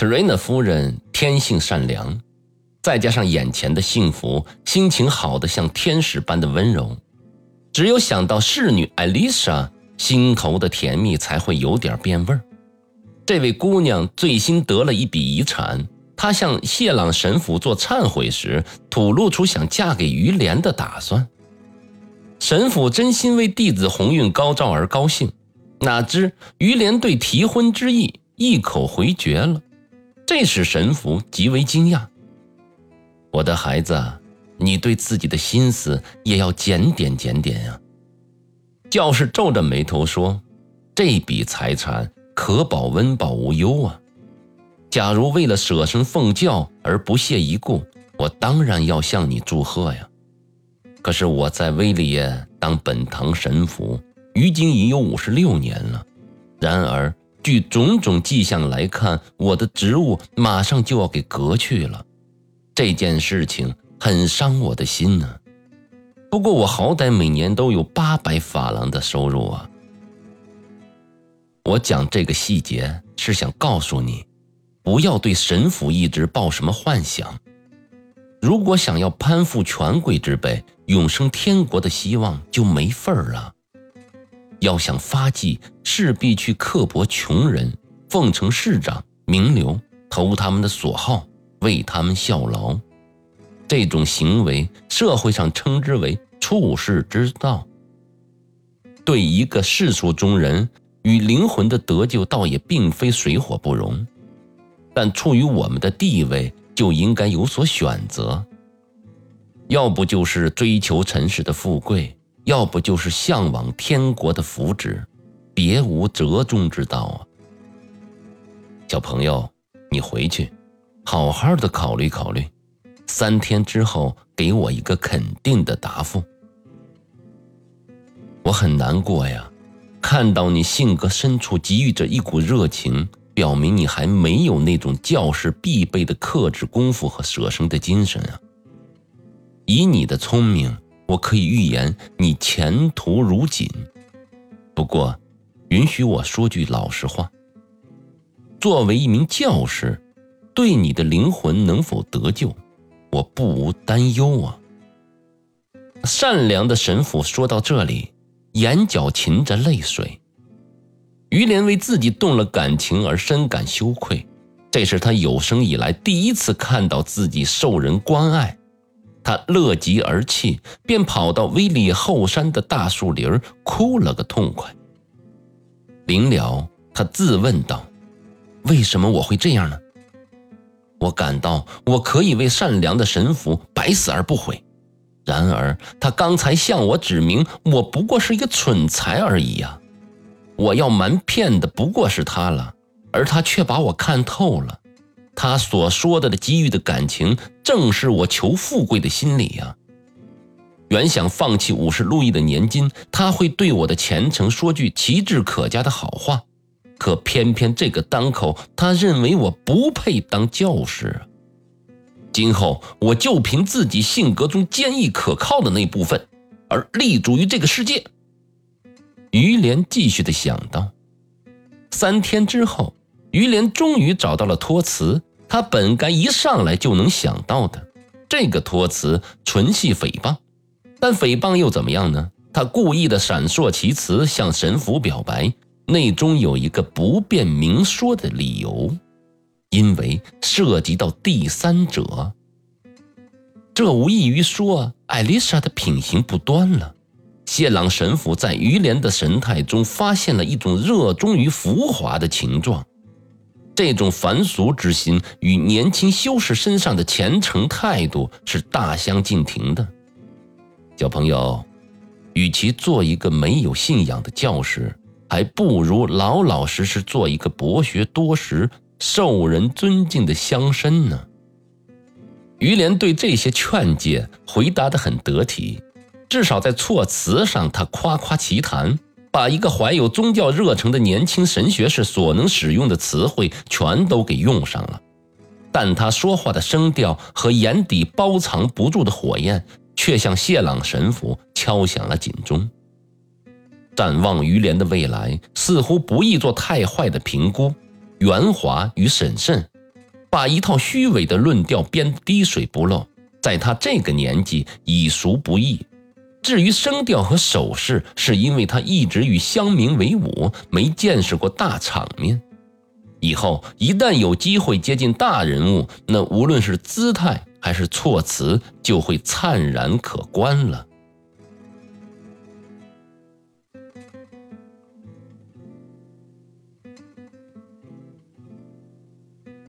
特瑞娜夫人天性善良，再加上眼前的幸福，心情好的像天使般的温柔。只有想到侍女艾丽莎，心头的甜蜜才会有点变味儿。这位姑娘最新得了一笔遗产，她向谢朗神父做忏悔时，吐露出想嫁给于连的打算。神父真心为弟子鸿运高照而高兴，哪知于连对提婚之意一口回绝了。这使神父极为惊讶。我的孩子，你对自己的心思也要检点检点呀。教士皱着眉头说：“这笔财产可保温饱无忧啊。假如为了舍身奉教而不屑一顾，我当然要向你祝贺呀。可是我在威利耶当本堂神父，于今已有五十六年了。然而。”据种种迹象来看，我的职务马上就要给革去了，这件事情很伤我的心呢。不过我好歹每年都有八百法郎的收入啊。我讲这个细节是想告诉你，不要对神父一直抱什么幻想。如果想要攀附权贵之辈，永生天国的希望就没份儿了。要想发迹，势必去刻薄穷人，奉承市长、名流，投他们的所好，为他们效劳。这种行为，社会上称之为处世之道。对一个世俗中人与灵魂的得救，倒也并非水火不容。但出于我们的地位，就应该有所选择。要不就是追求尘世的富贵。要不就是向往天国的福祉，别无折中之道啊！小朋友，你回去，好好的考虑考虑，三天之后给我一个肯定的答复。我很难过呀，看到你性格深处给予着一股热情，表明你还没有那种教师必备的克制功夫和舍生的精神啊！以你的聪明。我可以预言你前途如锦，不过，允许我说句老实话。作为一名教师，对你的灵魂能否得救，我不无担忧啊。善良的神父说到这里，眼角噙着泪水。于连为自己动了感情而深感羞愧，这是他有生以来第一次看到自己受人关爱。他乐极而泣，便跑到威利后山的大树林哭了个痛快。临了，他自问道：“为什么我会这样呢？我感到我可以为善良的神父百死而不悔。然而，他刚才向我指明，我不过是一个蠢材而已呀！我要瞒骗的不过是他了，而他却把我看透了。”他所说的的给予的感情，正是我求富贵的心理呀。原想放弃五十路易的年金，他会对我的前程说句奇志可嘉的好话，可偏偏这个当口，他认为我不配当教师。今后我就凭自己性格中坚毅可靠的那部分，而立足于这个世界。于连继续的想到，三天之后，于连终于找到了托词。他本该一上来就能想到的，这个托词纯系诽谤，但诽谤又怎么样呢？他故意的闪烁其词，向神父表白，内中有一个不便明说的理由，因为涉及到第三者。这无异于说艾丽莎的品行不端了。谢朗神父在于连的神态中发现了一种热衷于浮华的情状。这种凡俗之心与年轻修士身上的虔诚态度是大相径庭的。小朋友，与其做一个没有信仰的教师，还不如老老实实做一个博学多识、受人尊敬的乡绅呢。于连对这些劝诫回答得很得体，至少在措辞上，他夸夸其谈。把一个怀有宗教热诚的年轻神学士所能使用的词汇全都给用上了，但他说话的声调和眼底包藏不住的火焰，却像谢朗神父敲响了警钟。展望于连的未来，似乎不易做太坏的评估。圆滑与审慎，把一套虚伪的论调编得滴水不漏，在他这个年纪已熟不易。至于声调和手势，是因为他一直与乡民为伍，没见识过大场面。以后一旦有机会接近大人物，那无论是姿态还是措辞，就会灿然可观了。